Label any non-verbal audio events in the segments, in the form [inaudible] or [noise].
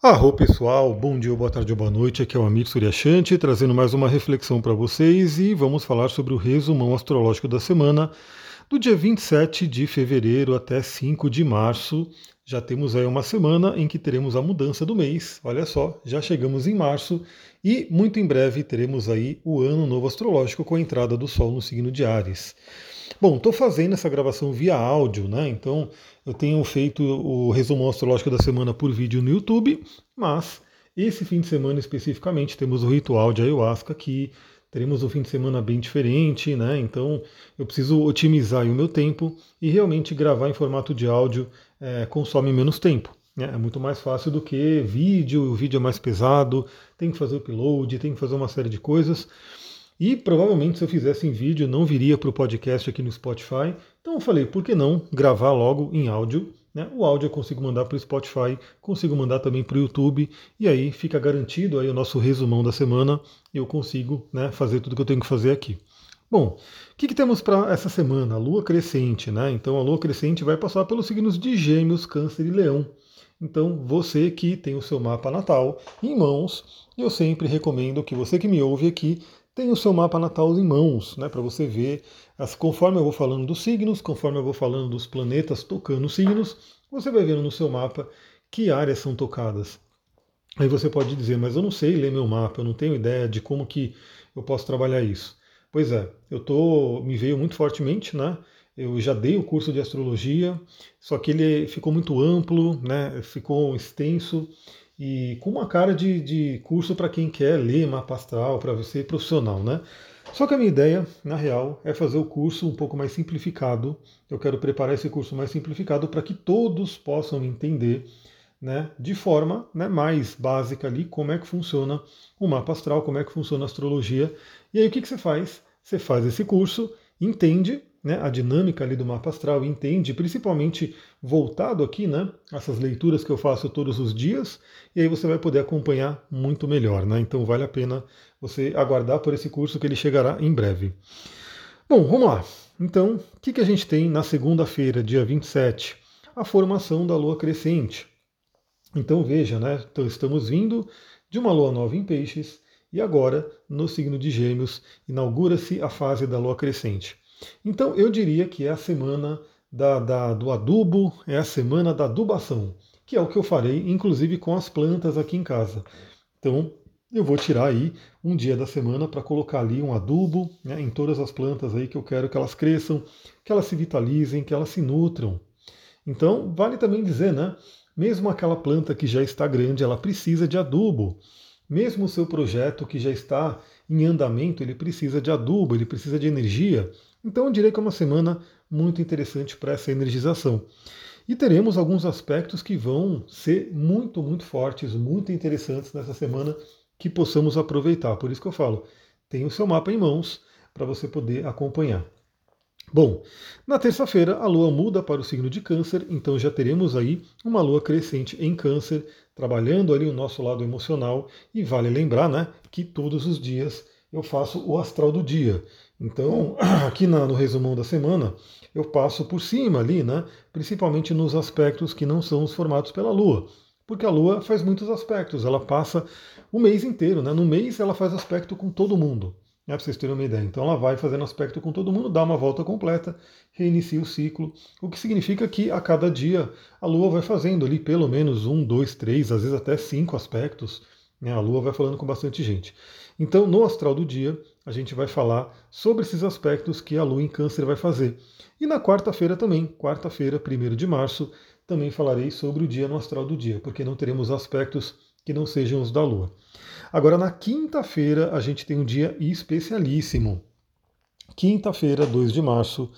Arro pessoal, bom dia, boa tarde ou boa noite, aqui é o Amir Suryashanti trazendo mais uma reflexão para vocês e vamos falar sobre o resumão astrológico da semana do dia 27 de fevereiro até 5 de março. Já temos aí uma semana em que teremos a mudança do mês, olha só, já chegamos em março e muito em breve teremos aí o ano novo astrológico com a entrada do Sol no signo de Ares. Bom, estou fazendo essa gravação via áudio, né? Então eu tenho feito o resumo astrológico da semana por vídeo no YouTube, mas esse fim de semana especificamente temos o ritual de ayahuasca que teremos um fim de semana bem diferente, né? Então eu preciso otimizar o meu tempo e realmente gravar em formato de áudio é, consome menos tempo. Né? É muito mais fácil do que vídeo, o vídeo é mais pesado, tem que fazer upload, tem que fazer uma série de coisas. E provavelmente se eu fizesse em vídeo não viria para o podcast aqui no Spotify. Então eu falei, por que não gravar logo em áudio? Né? O áudio eu consigo mandar para o Spotify, consigo mandar também para o YouTube, e aí fica garantido aí o nosso resumão da semana eu consigo né, fazer tudo que eu tenho que fazer aqui. Bom, o que, que temos para essa semana? A lua crescente, né? Então a lua crescente vai passar pelos signos de Gêmeos, Câncer e Leão. Então, você que tem o seu mapa natal em mãos, eu sempre recomendo que você que me ouve aqui tem o seu mapa natal em mãos, né, para você ver, as, conforme eu vou falando dos signos, conforme eu vou falando dos planetas tocando os signos, você vai vendo no seu mapa que áreas são tocadas. Aí você pode dizer, mas eu não sei ler meu mapa, eu não tenho ideia de como que eu posso trabalhar isso. Pois é, eu tô, me veio muito fortemente, né? Eu já dei o curso de astrologia, só que ele ficou muito amplo, né? Ficou extenso e com uma cara de, de curso para quem quer ler mapa astral, para ser profissional, né? Só que a minha ideia, na real, é fazer o curso um pouco mais simplificado. Eu quero preparar esse curso mais simplificado para que todos possam entender, né, de forma né, mais básica ali, como é que funciona o mapa astral, como é que funciona a astrologia. E aí o que, que você faz? Você faz esse curso, entende né, a dinâmica ali do mapa astral, entende, principalmente voltado aqui, né, essas leituras que eu faço todos os dias, e aí você vai poder acompanhar muito melhor, né? Então vale a pena você aguardar por esse curso que ele chegará em breve. Bom, vamos lá. Então, o que, que a gente tem na segunda-feira, dia 27? A formação da lua crescente. Então veja, né? Então, estamos vindo de uma lua nova em peixes e agora, no signo de Gêmeos, inaugura-se a fase da lua crescente. Então eu diria que é a semana da, da, do adubo, é a semana da adubação, que é o que eu farei, inclusive com as plantas aqui em casa. Então eu vou tirar aí um dia da semana para colocar ali um adubo né, em todas as plantas aí que eu quero que elas cresçam, que elas se vitalizem, que elas se nutram. Então vale também dizer, né? Mesmo aquela planta que já está grande, ela precisa de adubo. Mesmo o seu projeto que já está em andamento, ele precisa de adubo, ele precisa de energia. Então eu diria que é uma semana muito interessante para essa energização. E teremos alguns aspectos que vão ser muito, muito fortes, muito interessantes nessa semana que possamos aproveitar. Por isso que eu falo, tenha o seu mapa em mãos para você poder acompanhar. Bom, na terça-feira a Lua muda para o signo de Câncer, então já teremos aí uma Lua crescente em Câncer, trabalhando ali o nosso lado emocional. E vale lembrar, né, que todos os dias eu faço o astral do dia. Então, [clears throat] aqui na, no resumão da semana, eu passo por cima ali, né? Principalmente nos aspectos que não são os formados pela Lua. Porque a Lua faz muitos aspectos, ela passa o mês inteiro, né? No mês ela faz aspecto com todo mundo. Né, para vocês terem uma ideia. Então ela vai fazendo aspecto com todo mundo, dá uma volta completa, reinicia o ciclo, o que significa que a cada dia a Lua vai fazendo ali pelo menos um, dois, três, às vezes até cinco aspectos. Né? A Lua vai falando com bastante gente. Então, no astral do dia, a gente vai falar sobre esses aspectos que a Lua em Câncer vai fazer. E na quarta-feira também, quarta-feira, 1 de março, também falarei sobre o dia no astral do dia, porque não teremos aspectos que não sejam os da Lua. Agora, na quinta-feira, a gente tem um dia especialíssimo. Quinta-feira, 2 de março.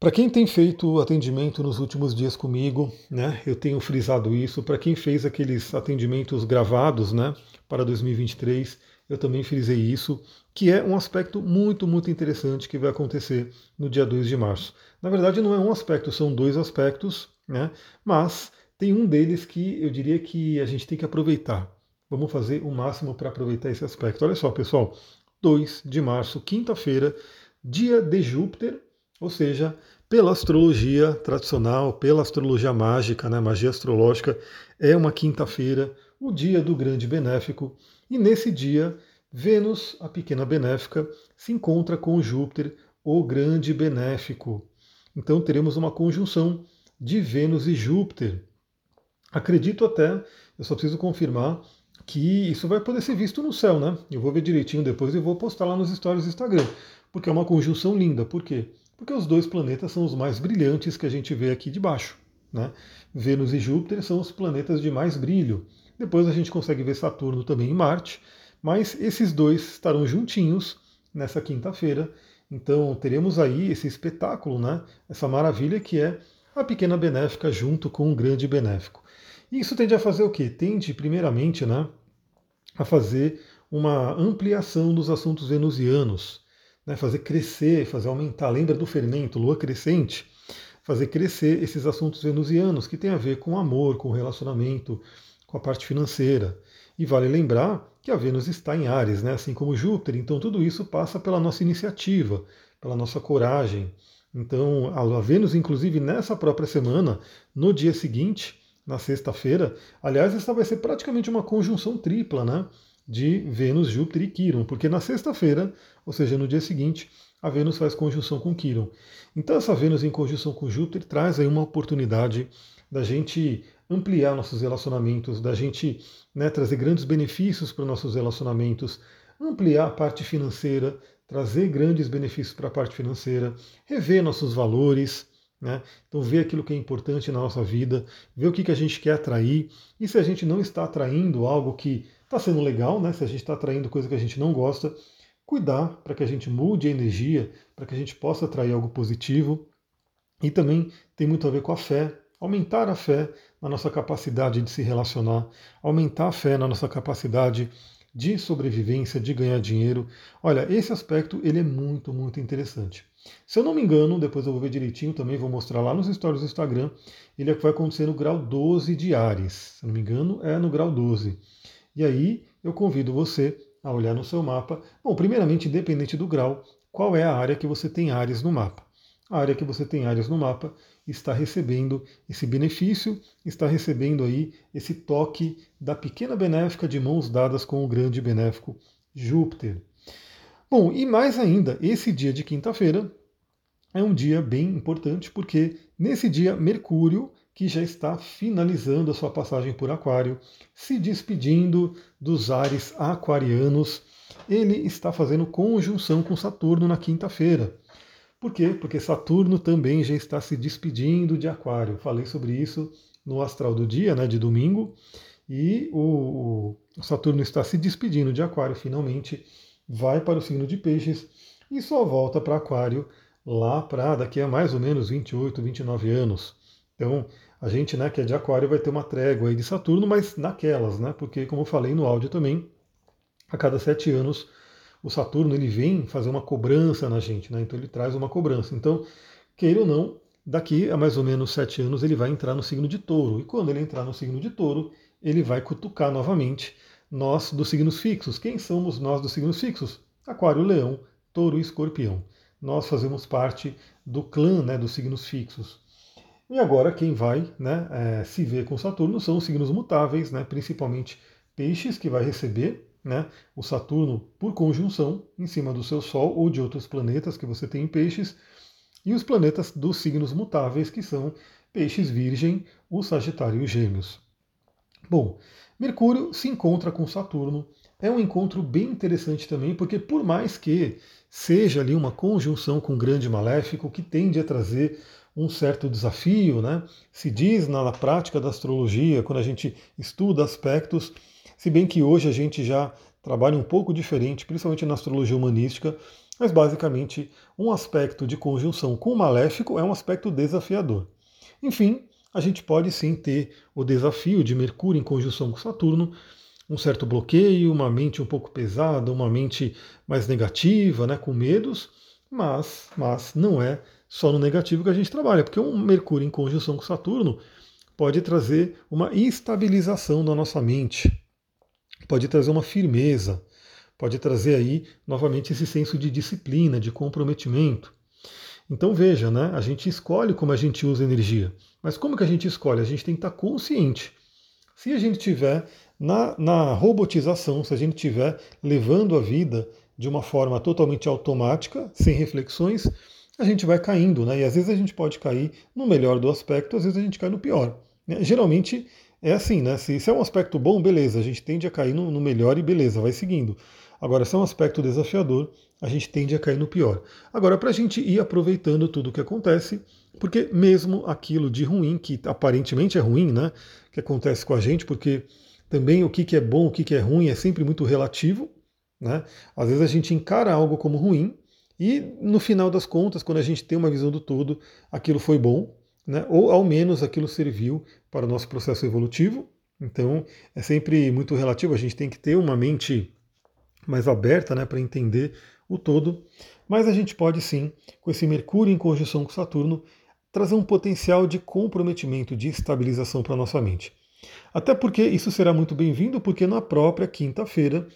Para quem tem feito atendimento nos últimos dias comigo, né, eu tenho frisado isso. Para quem fez aqueles atendimentos gravados, né, para 2023, eu também frisei isso, que é um aspecto muito, muito interessante que vai acontecer no dia 2 de março. Na verdade, não é um aspecto, são dois aspectos, né? mas tem um deles que eu diria que a gente tem que aproveitar. Vamos fazer o máximo para aproveitar esse aspecto. Olha só, pessoal, 2 de março, quinta-feira, dia de Júpiter, ou seja, pela astrologia tradicional, pela astrologia mágica, né, magia astrológica, é uma quinta-feira o dia do grande benéfico, e nesse dia, Vênus, a pequena benéfica, se encontra com Júpiter, o grande benéfico. Então teremos uma conjunção de Vênus e Júpiter. Acredito até, eu só preciso confirmar, que isso vai poder ser visto no céu, né? Eu vou ver direitinho depois e vou postar lá nos stories do Instagram, porque é uma conjunção linda. Por quê? Porque os dois planetas são os mais brilhantes que a gente vê aqui de baixo. Né? Vênus e Júpiter são os planetas de mais brilho. Depois a gente consegue ver Saturno também em Marte, mas esses dois estarão juntinhos nessa quinta-feira. Então teremos aí esse espetáculo, né? essa maravilha que é a pequena benéfica junto com o grande benéfico. E isso tende a fazer o quê? Tende, primeiramente, né, a fazer uma ampliação dos assuntos venusianos, né, fazer crescer, fazer aumentar. Lembra do fermento, lua crescente? Fazer crescer esses assuntos venusianos que tem a ver com amor, com relacionamento, com a parte financeira. E vale lembrar que a Vênus está em Ares, né, assim como Júpiter, então tudo isso passa pela nossa iniciativa, pela nossa coragem. Então, a Vênus, inclusive nessa própria semana, no dia seguinte, na sexta-feira, aliás, essa vai ser praticamente uma conjunção tripla, né? De Vênus, Júpiter e Quiron, porque na sexta-feira, ou seja, no dia seguinte, a Vênus faz conjunção com Quiron. Então, essa Vênus em conjunção com Júpiter traz aí uma oportunidade da gente ampliar nossos relacionamentos, da gente né, trazer grandes benefícios para nossos relacionamentos, ampliar a parte financeira, trazer grandes benefícios para a parte financeira, rever nossos valores, né? Então, ver aquilo que é importante na nossa vida, ver o que, que a gente quer atrair, e se a gente não está atraindo algo que está sendo legal, né? se a gente está atraindo coisa que a gente não gosta, cuidar para que a gente mude a energia, para que a gente possa atrair algo positivo. E também tem muito a ver com a fé, aumentar a fé na nossa capacidade de se relacionar, aumentar a fé na nossa capacidade de sobrevivência, de ganhar dinheiro. Olha, esse aspecto ele é muito, muito interessante. Se eu não me engano, depois eu vou ver direitinho, também vou mostrar lá nos stories do Instagram, ele é que vai acontecer no grau 12 de Ares. Se eu não me engano, é no grau 12. E aí eu convido você a olhar no seu mapa. Bom, primeiramente, independente do grau, qual é a área que você tem Ares no mapa? A área que você tem Ares no mapa está recebendo esse benefício, está recebendo aí esse toque da pequena benéfica de mãos dadas com o grande benéfico Júpiter. Bom, e mais ainda, esse dia de quinta-feira é um dia bem importante porque nesse dia Mercúrio, que já está finalizando a sua passagem por Aquário, se despedindo dos ares aquarianos, ele está fazendo conjunção com Saturno na quinta-feira. Por quê? Porque Saturno também já está se despedindo de Aquário. Falei sobre isso no astral do dia, né, de domingo, e o, Saturno está se despedindo de Aquário finalmente, vai para o signo de Peixes e só volta para Aquário lá para daqui a mais ou menos 28, 29 anos. Então, a gente, né, que é de Aquário, vai ter uma trégua aí de Saturno, mas naquelas, né? Porque, como eu falei no áudio também, a cada sete anos o Saturno ele vem fazer uma cobrança na gente, né? então ele traz uma cobrança. Então, queira ou não, daqui a mais ou menos sete anos ele vai entrar no signo de touro. E quando ele entrar no signo de touro, ele vai cutucar novamente nós dos signos fixos. Quem somos nós dos signos fixos? Aquário, Leão, Touro e Escorpião. Nós fazemos parte do clã né, dos signos fixos. E agora quem vai né, é, se ver com Saturno são os signos mutáveis, né, principalmente Peixes, que vai receber né, o Saturno por conjunção em cima do seu Sol ou de outros planetas que você tem em peixes, e os planetas dos signos mutáveis, que são peixes virgem, o Sagitário e os Gêmeos. Bom, Mercúrio se encontra com Saturno. É um encontro bem interessante também, porque por mais que seja ali uma conjunção com o grande maléfico, que tende a trazer um certo desafio, né? Se diz na prática da astrologia, quando a gente estuda aspectos, se bem que hoje a gente já trabalha um pouco diferente, principalmente na astrologia humanística, mas basicamente um aspecto de conjunção com o maléfico é um aspecto desafiador. Enfim, a gente pode sim ter o desafio de Mercúrio em conjunção com Saturno, um certo bloqueio, uma mente um pouco pesada, uma mente mais negativa, né, com medos, mas, mas não é só no negativo que a gente trabalha, porque um Mercúrio em conjunção com Saturno pode trazer uma estabilização da nossa mente, pode trazer uma firmeza, pode trazer aí novamente esse senso de disciplina, de comprometimento. Então veja, né? A gente escolhe como a gente usa energia. Mas como que a gente escolhe? A gente tem que estar consciente. Se a gente tiver na, na robotização, se a gente estiver levando a vida de uma forma totalmente automática, sem reflexões, a gente vai caindo, né? E às vezes a gente pode cair no melhor do aspecto, às vezes a gente cai no pior. Né? Geralmente é assim, né? Se, se, é um aspecto bom, beleza, a gente tende a cair no, no melhor e beleza, vai seguindo. Agora, se é um aspecto desafiador, a gente tende a cair no pior. Agora, para a gente ir aproveitando tudo o que acontece, porque mesmo aquilo de ruim, que aparentemente é ruim, né? Que acontece com a gente, porque também o que, que é bom, o que, que é ruim é sempre muito relativo, né? Às vezes a gente encara algo como ruim, e no final das contas, quando a gente tem uma visão do todo, aquilo foi bom, né? ou ao menos aquilo serviu para o nosso processo evolutivo. Então é sempre muito relativo, a gente tem que ter uma mente mais aberta né, para entender o todo. Mas a gente pode sim, com esse Mercúrio em conjunção com Saturno, trazer um potencial de comprometimento, de estabilização para a nossa mente. Até porque isso será muito bem-vindo, porque na própria quinta-feira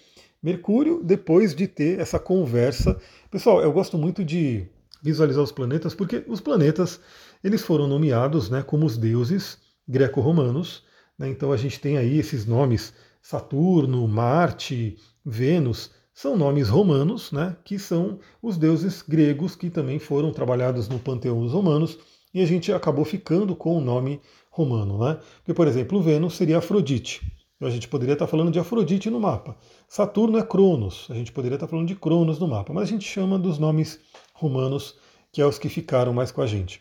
Mercúrio, depois de ter essa conversa. Pessoal, eu gosto muito de visualizar os planetas, porque os planetas eles foram nomeados né, como os deuses greco-romanos. Né, então a gente tem aí esses nomes Saturno, Marte, Vênus, são nomes romanos, né, que são os deuses gregos que também foram trabalhados no panteão dos romanos, e a gente acabou ficando com o nome romano. Né? Porque, por exemplo, Vênus seria Afrodite. A gente poderia estar falando de Afrodite no mapa. Saturno é Cronos. A gente poderia estar falando de Cronos no mapa. Mas a gente chama dos nomes romanos, que é os que ficaram mais com a gente.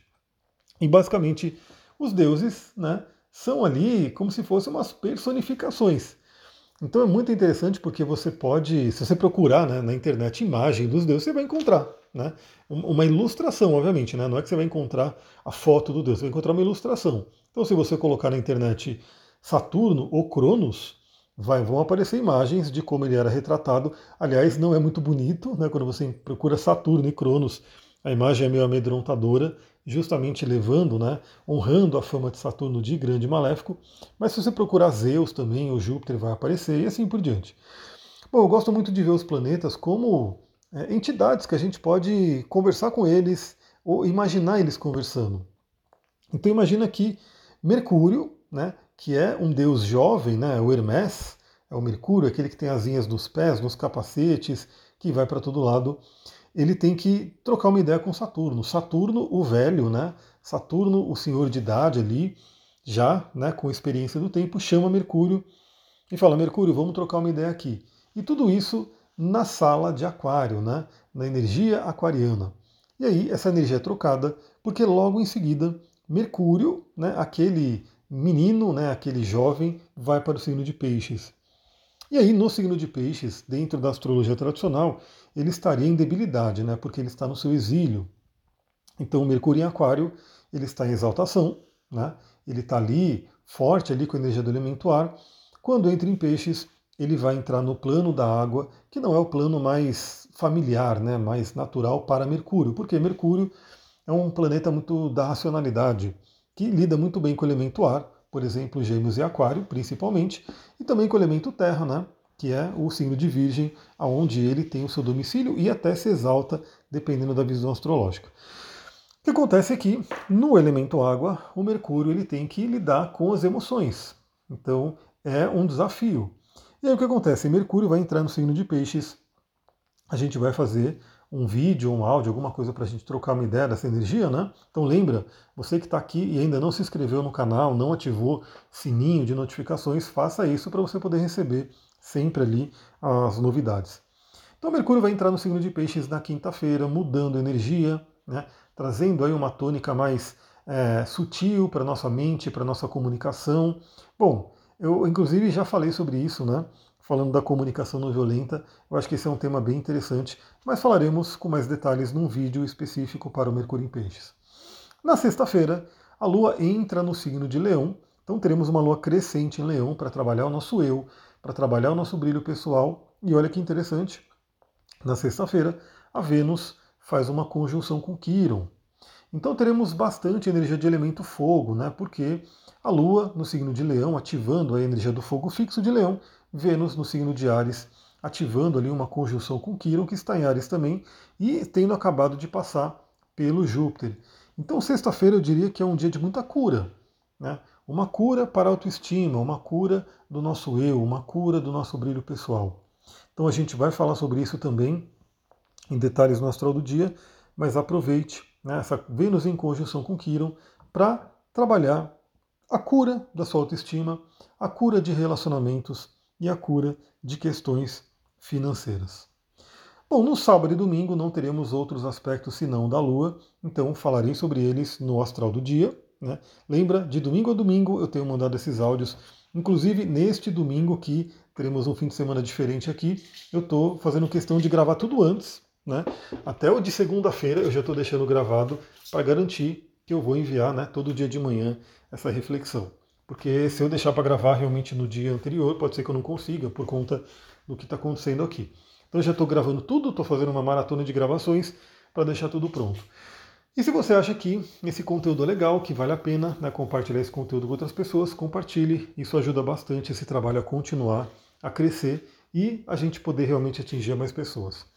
E basicamente, os deuses né, são ali como se fossem umas personificações. Então é muito interessante porque você pode, se você procurar né, na internet imagem dos deuses, você vai encontrar. Né, uma ilustração, obviamente, né, não é que você vai encontrar a foto do deus, você vai encontrar uma ilustração. Então, se você colocar na internet Saturno ou Cronos, vai, vão aparecer imagens de como ele era retratado. Aliás, não é muito bonito, né? Quando você procura Saturno e Cronos, a imagem é meio amedrontadora, justamente levando, né, honrando a fama de Saturno de grande maléfico. Mas se você procurar Zeus também, o Júpiter vai aparecer e assim por diante. Bom, eu gosto muito de ver os planetas como é, entidades que a gente pode conversar com eles ou imaginar eles conversando. Então imagina que Mercúrio, né, que é um deus jovem, né? o Hermes, é o Mercúrio, aquele que tem asinhas nos pés, nos capacetes, que vai para todo lado. Ele tem que trocar uma ideia com Saturno. Saturno, o velho, né? Saturno, o senhor de idade ali, já né, com experiência do tempo, chama Mercúrio e fala: Mercúrio, vamos trocar uma ideia aqui. E tudo isso na sala de Aquário, né, na energia aquariana. E aí essa energia é trocada porque logo em seguida Mercúrio, né, aquele menino, né, aquele jovem, vai para o signo de Peixes. E aí, no signo de Peixes, dentro da astrologia tradicional, ele estaria em debilidade, né, porque ele está no seu exílio. Então, Mercúrio em Aquário, ele está em exaltação, né, ele está ali, forte ali com a energia do elemento ar. Quando entra em Peixes, ele vai entrar no plano da água, que não é o plano mais familiar, né, mais natural para Mercúrio, porque Mercúrio é um planeta muito da racionalidade, que lida muito bem com o elemento ar, por exemplo, Gêmeos e Aquário, principalmente, e também com o elemento terra, né? que é o signo de Virgem, aonde ele tem o seu domicílio e até se exalta, dependendo da visão astrológica. O que acontece é que, no elemento água, o Mercúrio ele tem que lidar com as emoções. Então, é um desafio. E aí o que acontece? Mercúrio vai entrar no signo de Peixes, a gente vai fazer um vídeo, um áudio, alguma coisa para a gente trocar uma ideia dessa energia, né? Então lembra, você que está aqui e ainda não se inscreveu no canal, não ativou sininho de notificações, faça isso para você poder receber sempre ali as novidades. Então Mercúrio vai entrar no signo de Peixes na quinta-feira, mudando energia, né? trazendo aí uma tônica mais é, sutil para nossa mente, para nossa comunicação. Bom, eu inclusive já falei sobre isso, né? Falando da comunicação não violenta. Eu acho que esse é um tema bem interessante, mas falaremos com mais detalhes num vídeo específico para o Mercúrio em Peixes. Na sexta-feira, a Lua entra no signo de Leão, então teremos uma Lua crescente em Leão para trabalhar o nosso eu, para trabalhar o nosso brilho pessoal. E olha que interessante, na sexta-feira, a Vênus faz uma conjunção com Quiron. Então teremos bastante energia de elemento fogo, né? Porque a Lua no signo de Leão, ativando a energia do fogo fixo de Leão, Vênus no signo de Ares, ativando ali uma conjunção com Quiron, que está em Ares também, e tendo acabado de passar pelo Júpiter. Então, sexta-feira eu diria que é um dia de muita cura. Né? uma cura para a autoestima, uma cura do nosso eu, uma cura do nosso brilho pessoal. Então a gente vai falar sobre isso também em detalhes no astral do dia, mas aproveite né, essa Vênus em conjunção com Quiron para trabalhar a cura da sua autoestima, a cura de relacionamentos e a cura de questões financeiras. Bom, no sábado e domingo não teremos outros aspectos senão da Lua, então falarei sobre eles no astral do dia. Né? Lembra, de domingo a domingo eu tenho mandado esses áudios, inclusive neste domingo que teremos um fim de semana diferente aqui, eu estou fazendo questão de gravar tudo antes, né? Até o de segunda-feira eu já estou deixando gravado para garantir que eu vou enviar né, todo dia de manhã essa reflexão. Porque se eu deixar para gravar realmente no dia anterior, pode ser que eu não consiga por conta do que está acontecendo aqui. Então eu já estou gravando tudo, estou fazendo uma maratona de gravações para deixar tudo pronto. E se você acha que esse conteúdo é legal, que vale a pena né, compartilhar esse conteúdo com outras pessoas, compartilhe. Isso ajuda bastante esse trabalho a continuar, a crescer e a gente poder realmente atingir mais pessoas.